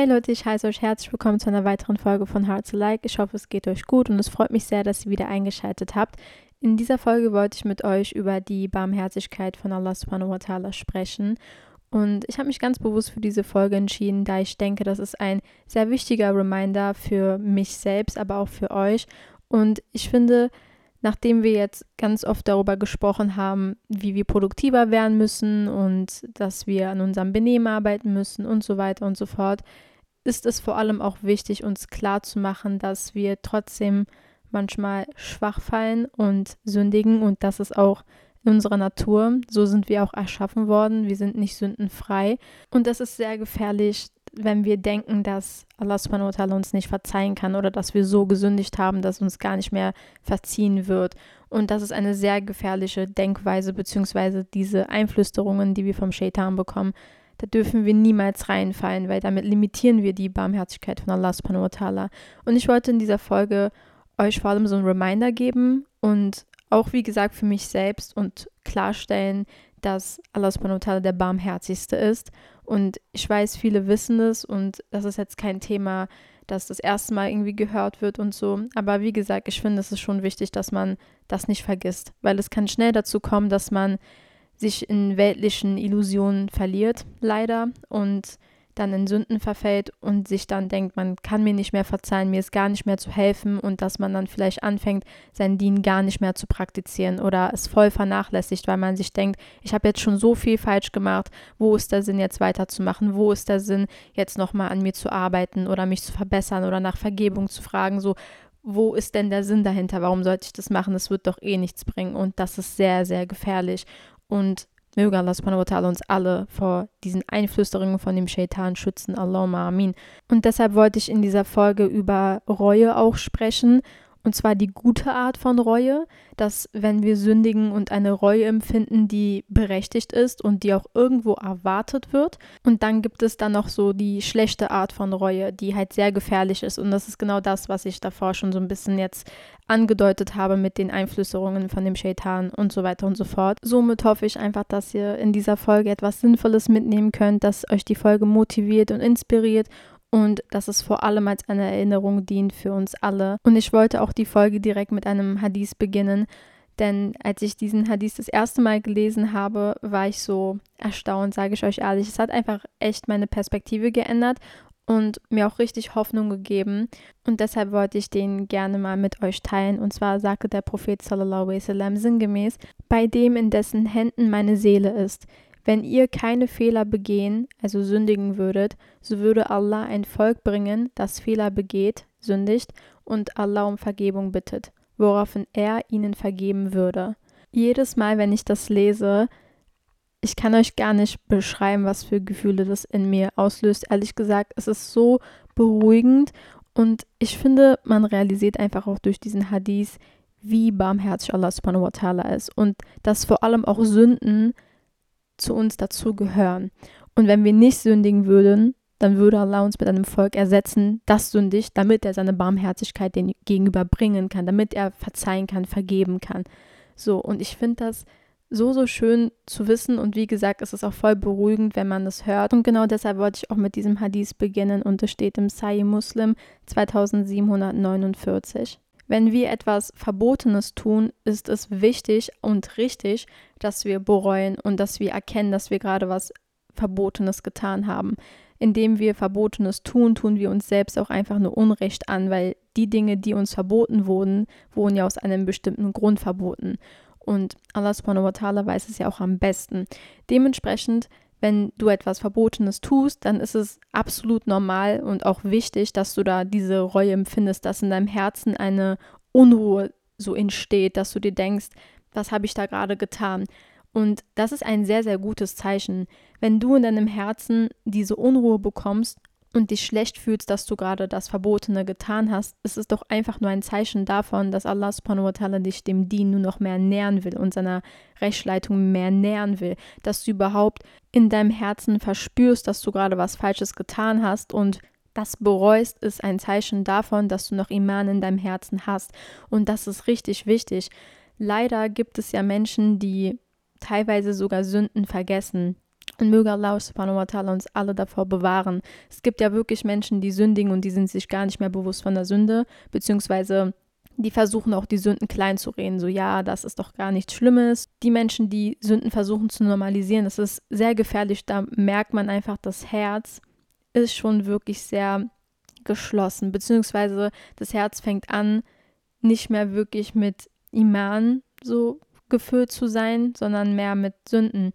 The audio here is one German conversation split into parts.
Hey Leute, ich heiße euch herzlich willkommen zu einer weiteren Folge von Hearts Alike. Ich hoffe, es geht euch gut und es freut mich sehr, dass ihr wieder eingeschaltet habt. In dieser Folge wollte ich mit euch über die Barmherzigkeit von Allah subhanahu wa ta'ala sprechen. Und ich habe mich ganz bewusst für diese Folge entschieden, da ich denke, das ist ein sehr wichtiger Reminder für mich selbst, aber auch für euch. Und ich finde, nachdem wir jetzt ganz oft darüber gesprochen haben, wie wir produktiver werden müssen und dass wir an unserem Benehmen arbeiten müssen und so weiter und so fort, ist es vor allem auch wichtig, uns klar zu machen, dass wir trotzdem manchmal schwach fallen und sündigen und das ist auch in unserer Natur. So sind wir auch erschaffen worden. Wir sind nicht sündenfrei. Und das ist sehr gefährlich, wenn wir denken, dass Allah uns nicht verzeihen kann oder dass wir so gesündigt haben, dass uns gar nicht mehr verziehen wird. Und das ist eine sehr gefährliche Denkweise, beziehungsweise diese Einflüsterungen, die wir vom Shaitan bekommen, da dürfen wir niemals reinfallen, weil damit limitieren wir die Barmherzigkeit von Allah subhanahu wa ta'ala. Und ich wollte in dieser Folge euch vor allem so einen Reminder geben und auch wie gesagt für mich selbst und klarstellen, dass Allah subhanahu wa ta'ala der barmherzigste ist und ich weiß, viele wissen es und das ist jetzt kein Thema, das das erste Mal irgendwie gehört wird und so. Aber wie gesagt, ich finde, es ist schon wichtig, dass man das nicht vergisst, weil es kann schnell dazu kommen, dass man sich in weltlichen Illusionen verliert, leider, und dann in Sünden verfällt und sich dann denkt, man kann mir nicht mehr verzeihen, mir ist gar nicht mehr zu helfen und dass man dann vielleicht anfängt, sein Dien gar nicht mehr zu praktizieren oder es voll vernachlässigt, weil man sich denkt, ich habe jetzt schon so viel falsch gemacht, wo ist der Sinn jetzt weiterzumachen, wo ist der Sinn jetzt nochmal an mir zu arbeiten oder mich zu verbessern oder nach Vergebung zu fragen, so wo ist denn der Sinn dahinter? Warum sollte ich das machen? Es wird doch eh nichts bringen. Und das ist sehr, sehr gefährlich. Und Möge Allah subhanahu wa ta'ala uns alle vor diesen Einflüsterungen von dem Shaitan schützen. Allahumma amin. Und deshalb wollte ich in dieser Folge über Reue auch sprechen und zwar die gute Art von Reue, dass wenn wir sündigen und eine Reue empfinden, die berechtigt ist und die auch irgendwo erwartet wird. Und dann gibt es dann noch so die schlechte Art von Reue, die halt sehr gefährlich ist. Und das ist genau das, was ich davor schon so ein bisschen jetzt angedeutet habe mit den Einflüsterungen von dem Shaitan und so weiter und so fort. Somit hoffe ich einfach, dass ihr in dieser Folge etwas Sinnvolles mitnehmen könnt, dass euch die Folge motiviert und inspiriert und dass es vor allem als eine Erinnerung dient für uns alle. Und ich wollte auch die Folge direkt mit einem Hadith beginnen, denn als ich diesen Hadith das erste Mal gelesen habe, war ich so erstaunt, sage ich euch ehrlich. Es hat einfach echt meine Perspektive geändert und mir auch richtig Hoffnung gegeben. Und deshalb wollte ich den gerne mal mit euch teilen. Und zwar sagte der Prophet sallallahu alaihi wasallam sinngemäß, bei dem in dessen Händen meine Seele ist, wenn ihr keine Fehler begehen, also sündigen würdet, so würde Allah ein Volk bringen, das Fehler begeht, sündigt und Allah um Vergebung bittet, woraufhin er ihnen vergeben würde. Jedes Mal, wenn ich das lese, ich kann euch gar nicht beschreiben, was für Gefühle das in mir auslöst. Ehrlich gesagt, es ist so beruhigend und ich finde, man realisiert einfach auch durch diesen Hadith, wie barmherzig Allah subhanahu wa ta'ala ist und dass vor allem auch Sünden zu uns dazu gehören. Und wenn wir nicht sündigen würden, dann würde Allah uns mit einem Volk ersetzen, das sündigt, damit er seine Barmherzigkeit den gegenüber bringen kann, damit er verzeihen kann, vergeben kann. So, und ich finde das so, so schön zu wissen und wie gesagt, es ist auch voll beruhigend, wenn man das hört. Und genau deshalb wollte ich auch mit diesem Hadith beginnen und es steht im Sahih Muslim 2749. Wenn wir etwas Verbotenes tun, ist es wichtig und richtig, dass wir bereuen und dass wir erkennen, dass wir gerade was Verbotenes getan haben. Indem wir Verbotenes tun, tun wir uns selbst auch einfach nur Unrecht an, weil die Dinge, die uns verboten wurden, wurden ja aus einem bestimmten Grund verboten. Und Allah ta'ala weiß es ja auch am besten. Dementsprechend wenn du etwas Verbotenes tust, dann ist es absolut normal und auch wichtig, dass du da diese Reue empfindest, dass in deinem Herzen eine Unruhe so entsteht, dass du dir denkst, was habe ich da gerade getan? Und das ist ein sehr, sehr gutes Zeichen. Wenn du in deinem Herzen diese Unruhe bekommst und dich schlecht fühlst, dass du gerade das Verbotene getan hast, ist es doch einfach nur ein Zeichen davon, dass Allah subhanahu wa ta'ala dich dem Dien nur noch mehr nähern will und seiner Rechtsleitung mehr nähern will, dass du überhaupt in deinem Herzen verspürst, dass du gerade was Falsches getan hast und das bereust, ist ein Zeichen davon, dass du noch Iman in deinem Herzen hast. Und das ist richtig wichtig. Leider gibt es ja Menschen, die teilweise sogar Sünden vergessen Und möge Allah subhanahu wa ta'ala uns alle davor bewahren. Es gibt ja wirklich Menschen, die sündigen und die sind sich gar nicht mehr bewusst von der Sünde, beziehungsweise die versuchen auch die Sünden klein zu reden. So, ja, das ist doch gar nichts Schlimmes. Die Menschen, die Sünden versuchen zu normalisieren, das ist sehr gefährlich. Da merkt man einfach, das Herz ist schon wirklich sehr geschlossen, beziehungsweise das Herz fängt an, nicht mehr wirklich mit Iman so gefüllt zu sein, sondern mehr mit Sünden.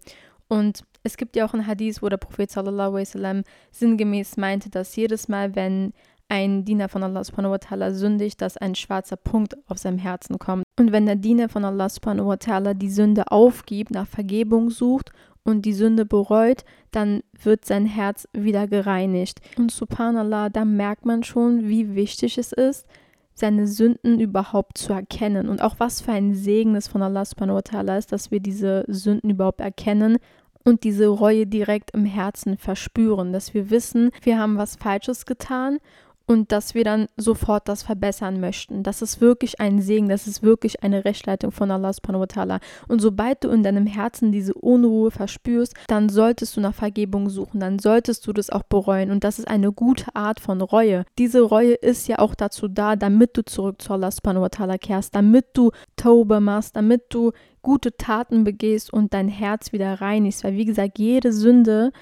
Und es gibt ja auch ein Hadith, wo der Prophet sallallahu wasallam sinngemäß meinte, dass jedes Mal, wenn ein Diener von Allah subhanahu wa ta'ala sündigt, dass ein schwarzer Punkt auf seinem Herzen kommt. Und wenn der Diener von Allah subhanahu wa ta'ala die Sünde aufgibt, nach Vergebung sucht und die Sünde bereut, dann wird sein Herz wieder gereinigt. Und subhanallah, da merkt man schon, wie wichtig es ist, seine Sünden überhaupt zu erkennen. Und auch was für ein Segen es von Allah subhanahu wa ta'ala ist, dass wir diese Sünden überhaupt erkennen und diese Reue direkt im Herzen verspüren, dass wir wissen, wir haben was Falsches getan und dass wir dann sofort das verbessern möchten. Das ist wirklich ein Segen, das ist wirklich eine Rechtleitung von Allah subhanahu wa ta'ala. Und sobald du in deinem Herzen diese Unruhe verspürst, dann solltest du nach Vergebung suchen, dann solltest du das auch bereuen. Und das ist eine gute Art von Reue. Diese Reue ist ja auch dazu da, damit du zurück zu Allah subhanahu wa ta'ala kehrst, damit du Tauber machst, damit du gute Taten begehst und dein Herz wieder reinigst. Weil wie gesagt, jede Sünde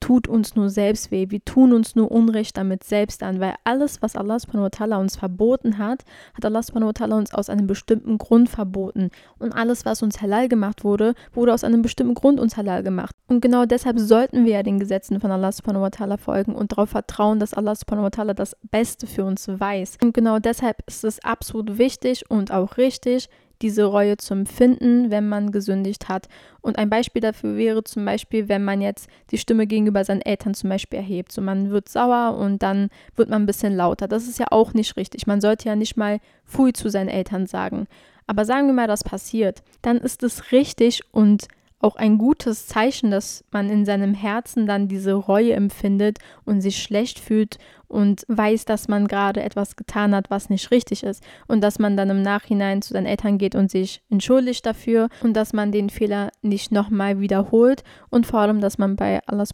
tut uns nur selbst weh. Wir tun uns nur Unrecht damit selbst an, weil alles, was Allah subhanahu wa ta'ala uns verboten hat, hat Allah subhanahu wa ta'ala uns aus einem bestimmten Grund verboten. Und alles, was uns halal gemacht wurde, wurde aus einem bestimmten Grund uns halal gemacht. Und genau deshalb sollten wir ja den Gesetzen von Allah subhanahu wa ta'ala folgen und darauf vertrauen, dass Allah subhanahu wa ta'ala das Beste für uns weiß. Und genau deshalb ist es absolut wichtig und auch richtig, diese Reue zu empfinden, wenn man gesündigt hat. Und ein Beispiel dafür wäre zum Beispiel, wenn man jetzt die Stimme gegenüber seinen Eltern zum Beispiel erhebt. So man wird sauer und dann wird man ein bisschen lauter. Das ist ja auch nicht richtig. Man sollte ja nicht mal Pfui zu seinen Eltern sagen. Aber sagen wir mal, das passiert, dann ist es richtig und auch ein gutes Zeichen, dass man in seinem Herzen dann diese Reue empfindet und sich schlecht fühlt und weiß, dass man gerade etwas getan hat, was nicht richtig ist. Und dass man dann im Nachhinein zu seinen Eltern geht und sich entschuldigt dafür und dass man den Fehler nicht nochmal wiederholt und vor allem, dass man bei Allah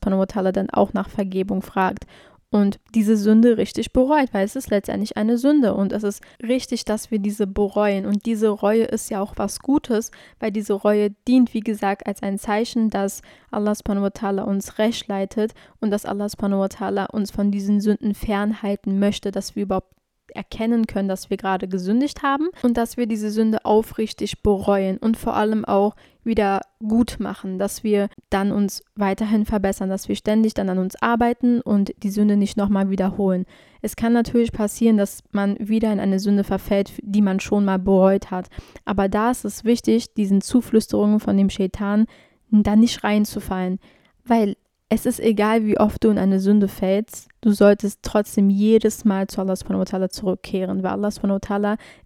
dann auch nach Vergebung fragt und diese Sünde richtig bereut, weil es ist letztendlich eine Sünde. Und es ist richtig, dass wir diese bereuen. Und diese Reue ist ja auch was Gutes, weil diese Reue dient, wie gesagt, als ein Zeichen, dass Allah subhanahu wa uns recht leitet und dass Allah subhanahu wa uns von diesen Sünden fernhalten möchte, dass wir überhaupt erkennen können, dass wir gerade gesündigt haben und dass wir diese Sünde aufrichtig bereuen und vor allem auch wieder gut machen, dass wir dann uns weiterhin verbessern, dass wir ständig dann an uns arbeiten und die Sünde nicht nochmal wiederholen. Es kann natürlich passieren, dass man wieder in eine Sünde verfällt, die man schon mal bereut hat. Aber da ist es wichtig, diesen Zuflüsterungen von dem Shaitan da nicht reinzufallen, weil es ist egal, wie oft du in eine Sünde fällst, du solltest trotzdem jedes Mal zu Allah subhanahu zurückkehren, weil Allah subhanahu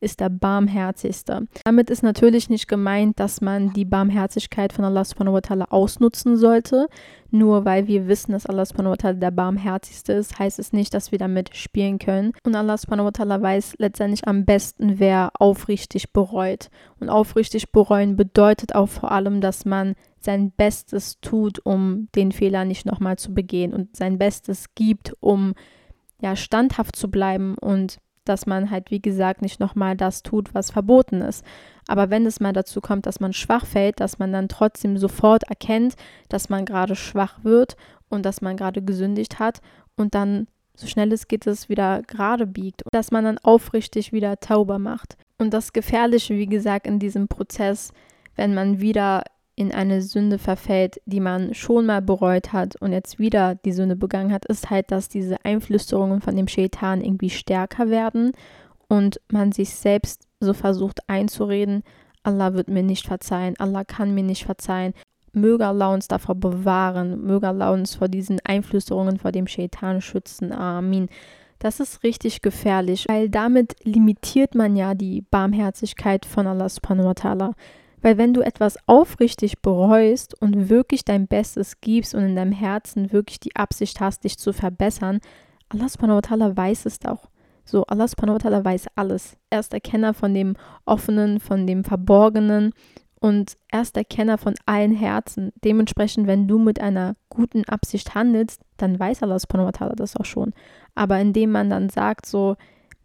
ist der Barmherzigste. Damit ist natürlich nicht gemeint, dass man die Barmherzigkeit von Allah subhanahu ausnutzen sollte. Nur weil wir wissen, dass Allah subhanahu der Barmherzigste ist, heißt es nicht, dass wir damit spielen können. Und Allah subhanahu weiß letztendlich am besten, wer aufrichtig bereut. Und aufrichtig bereuen bedeutet auch vor allem, dass man sein Bestes tut, um den Fehler nicht nochmal zu begehen und sein Bestes gibt, um ja standhaft zu bleiben und dass man halt, wie gesagt, nicht nochmal das tut, was verboten ist. Aber wenn es mal dazu kommt, dass man schwach fällt, dass man dann trotzdem sofort erkennt, dass man gerade schwach wird und dass man gerade gesündigt hat und dann so schnell es geht, es wieder gerade biegt, dass man dann aufrichtig wieder tauber macht. Und das Gefährliche, wie gesagt, in diesem Prozess, wenn man wieder in eine Sünde verfällt, die man schon mal bereut hat und jetzt wieder die Sünde begangen hat, ist halt, dass diese Einflüsterungen von dem Shaitan irgendwie stärker werden und man sich selbst so versucht einzureden, Allah wird mir nicht verzeihen, Allah kann mir nicht verzeihen. Möge Allah uns davor bewahren, möge Allah uns vor diesen Einflüsterungen vor dem Shaitan schützen. Amin. Das ist richtig gefährlich, weil damit limitiert man ja die Barmherzigkeit von Allah subhanahu wa ta'ala. Weil wenn du etwas aufrichtig bereust und wirklich dein Bestes gibst und in deinem Herzen wirklich die Absicht hast, dich zu verbessern, Allah subhanahu wa ta'ala weiß es auch. So, Allah subhanahu wa ta'ala weiß alles. Er ist der Kenner von dem Offenen, von dem Verborgenen und er ist der Kenner von allen Herzen. Dementsprechend, wenn du mit einer guten Absicht handelst, dann weiß Allah subhanahu wa ta'ala das auch schon. Aber indem man dann sagt so,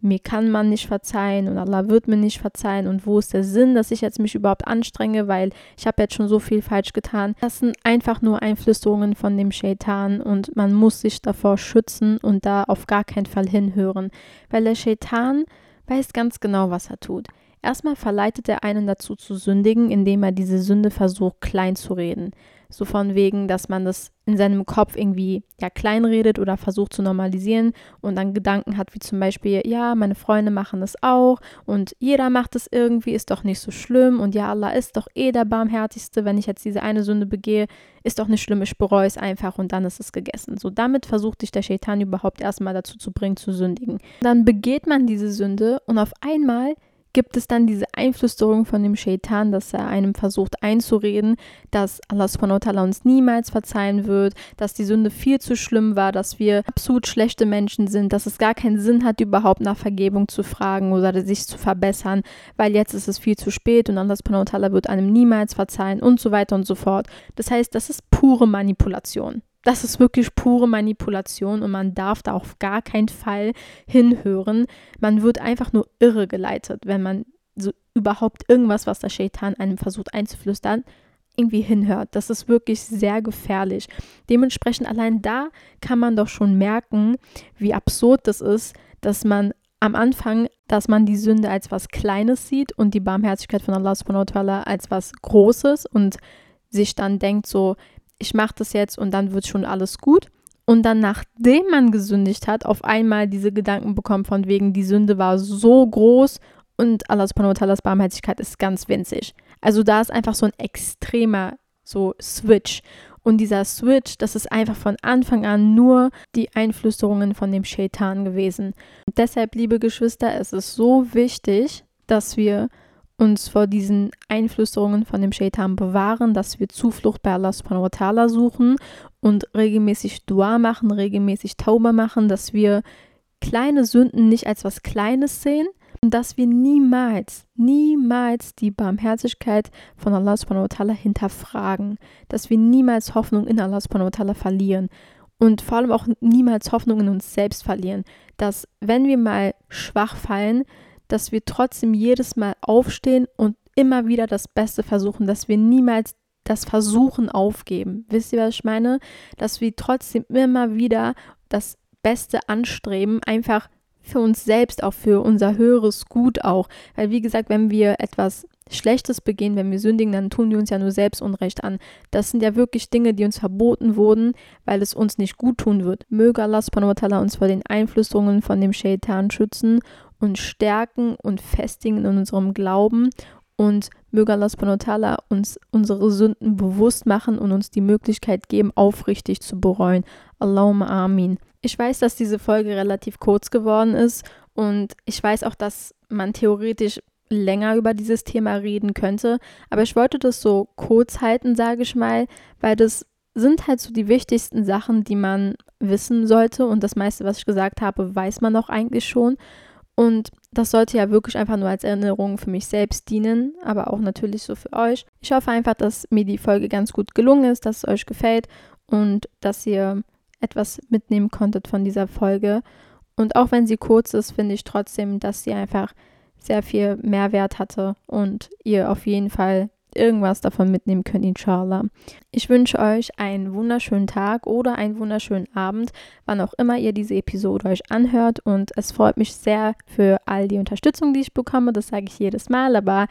mir kann man nicht verzeihen und Allah wird mir nicht verzeihen und wo ist der Sinn, dass ich jetzt mich überhaupt anstrenge, weil ich habe jetzt schon so viel falsch getan. Das sind einfach nur Einflüsterungen von dem Shaitan und man muss sich davor schützen und da auf gar keinen Fall hinhören, weil der Shaitan weiß ganz genau, was er tut. Erstmal verleitet er einen dazu zu sündigen, indem er diese Sünde versucht klein zu reden. So von wegen, dass man das in seinem Kopf irgendwie ja kleinredet oder versucht zu normalisieren und dann Gedanken hat, wie zum Beispiel, ja, meine Freunde machen das auch und jeder macht es irgendwie, ist doch nicht so schlimm und ja, Allah ist doch eh der Barmherzigste, wenn ich jetzt diese eine Sünde begehe, ist doch nicht schlimm, ich bereue es einfach und dann ist es gegessen. So damit versucht dich der Shaitan überhaupt erstmal dazu zu bringen, zu sündigen. Dann begeht man diese Sünde und auf einmal gibt es dann diese Einflüsterung von dem Shaitan, dass er einem versucht einzureden, dass Allah subhanahu uns niemals verzeihen wird, dass die Sünde viel zu schlimm war, dass wir absolut schlechte Menschen sind, dass es gar keinen Sinn hat, überhaupt nach Vergebung zu fragen oder sich zu verbessern, weil jetzt ist es viel zu spät und Allah subhanahu wird einem niemals verzeihen und so weiter und so fort. Das heißt, das ist pure Manipulation das ist wirklich pure Manipulation und man darf da auf gar keinen Fall hinhören. Man wird einfach nur irre geleitet, wenn man so überhaupt irgendwas, was der Shaitan einem versucht einzuflüstern, irgendwie hinhört. Das ist wirklich sehr gefährlich. Dementsprechend allein da kann man doch schon merken, wie absurd das ist, dass man am Anfang, dass man die Sünde als was Kleines sieht und die Barmherzigkeit von Allah als was Großes und sich dann denkt so, ich mache das jetzt und dann wird schon alles gut. Und dann, nachdem man gesündigt hat, auf einmal diese Gedanken bekommt von wegen, die Sünde war so groß und Allah subhanahu wa Barmherzigkeit ist ganz winzig. Also da ist einfach so ein extremer so Switch. Und dieser Switch, das ist einfach von Anfang an nur die Einflüsterungen von dem Shaitan gewesen. Und deshalb, liebe Geschwister, es ist so wichtig, dass wir uns vor diesen Einflüsterungen von dem Shaitan bewahren, dass wir Zuflucht bei Allah subhanahu wa ta'ala suchen und regelmäßig Dua machen, regelmäßig Tauba machen, dass wir kleine Sünden nicht als was Kleines sehen und dass wir niemals, niemals die Barmherzigkeit von Allah subhanahu wa ta'ala hinterfragen, dass wir niemals Hoffnung in Allah subhanahu wa ta'ala verlieren und vor allem auch niemals Hoffnung in uns selbst verlieren, dass wenn wir mal schwach fallen, dass wir trotzdem jedes Mal aufstehen und immer wieder das Beste versuchen, dass wir niemals das Versuchen aufgeben. Wisst ihr, was ich meine? Dass wir trotzdem immer wieder das Beste anstreben, einfach für uns selbst, auch für unser höheres Gut auch. Weil, wie gesagt, wenn wir etwas Schlechtes begehen, wenn wir sündigen, dann tun wir uns ja nur selbst Unrecht an. Das sind ja wirklich Dinge, die uns verboten wurden, weil es uns nicht gut tun wird. Möge Allah uns vor den Einflüsterungen von dem Shaitan schützen uns stärken und festigen in unserem Glauben und möge Allah subhanahu uns unsere Sünden bewusst machen und uns die Möglichkeit geben, aufrichtig zu bereuen. Allahumma amin. Ich weiß, dass diese Folge relativ kurz geworden ist und ich weiß auch, dass man theoretisch länger über dieses Thema reden könnte, aber ich wollte das so kurz halten, sage ich mal, weil das sind halt so die wichtigsten Sachen, die man wissen sollte und das meiste, was ich gesagt habe, weiß man auch eigentlich schon. Und das sollte ja wirklich einfach nur als Erinnerung für mich selbst dienen, aber auch natürlich so für euch. Ich hoffe einfach, dass mir die Folge ganz gut gelungen ist, dass es euch gefällt und dass ihr etwas mitnehmen konntet von dieser Folge. Und auch wenn sie kurz ist, finde ich trotzdem, dass sie einfach sehr viel Mehrwert hatte und ihr auf jeden Fall irgendwas davon mitnehmen könnt, inshallah. Ich wünsche euch einen wunderschönen Tag oder einen wunderschönen Abend, wann auch immer ihr diese Episode euch anhört. Und es freut mich sehr für all die Unterstützung, die ich bekomme. Das sage ich jedes Mal, aber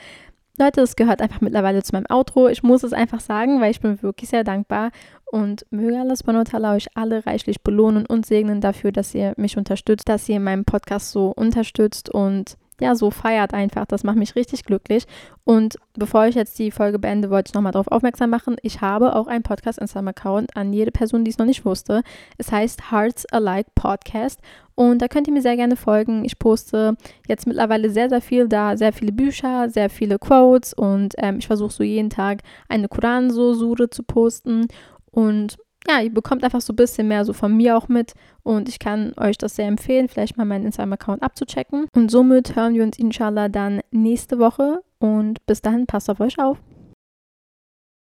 Leute, es gehört einfach mittlerweile zu meinem Outro. Ich muss es einfach sagen, weil ich bin wirklich sehr dankbar. Und möge Allah subhanahu euch alle reichlich belohnen und segnen dafür, dass ihr mich unterstützt, dass ihr meinen Podcast so unterstützt und ja, so feiert einfach. Das macht mich richtig glücklich. Und bevor ich jetzt die Folge beende, wollte ich nochmal darauf aufmerksam machen. Ich habe auch einen Podcast-Instagram-Account an jede Person, die es noch nicht wusste. Es heißt Hearts Alike Podcast. Und da könnt ihr mir sehr gerne folgen. Ich poste jetzt mittlerweile sehr, sehr viel da. Sehr viele Bücher, sehr viele Quotes. Und ähm, ich versuche so jeden Tag eine Koran-Sure zu posten. Und ja, ihr bekommt einfach so ein bisschen mehr so von mir auch mit und ich kann euch das sehr empfehlen, vielleicht mal meinen Instagram-Account abzuchecken. Und somit hören wir uns inshallah dann nächste Woche und bis dahin passt auf euch auf.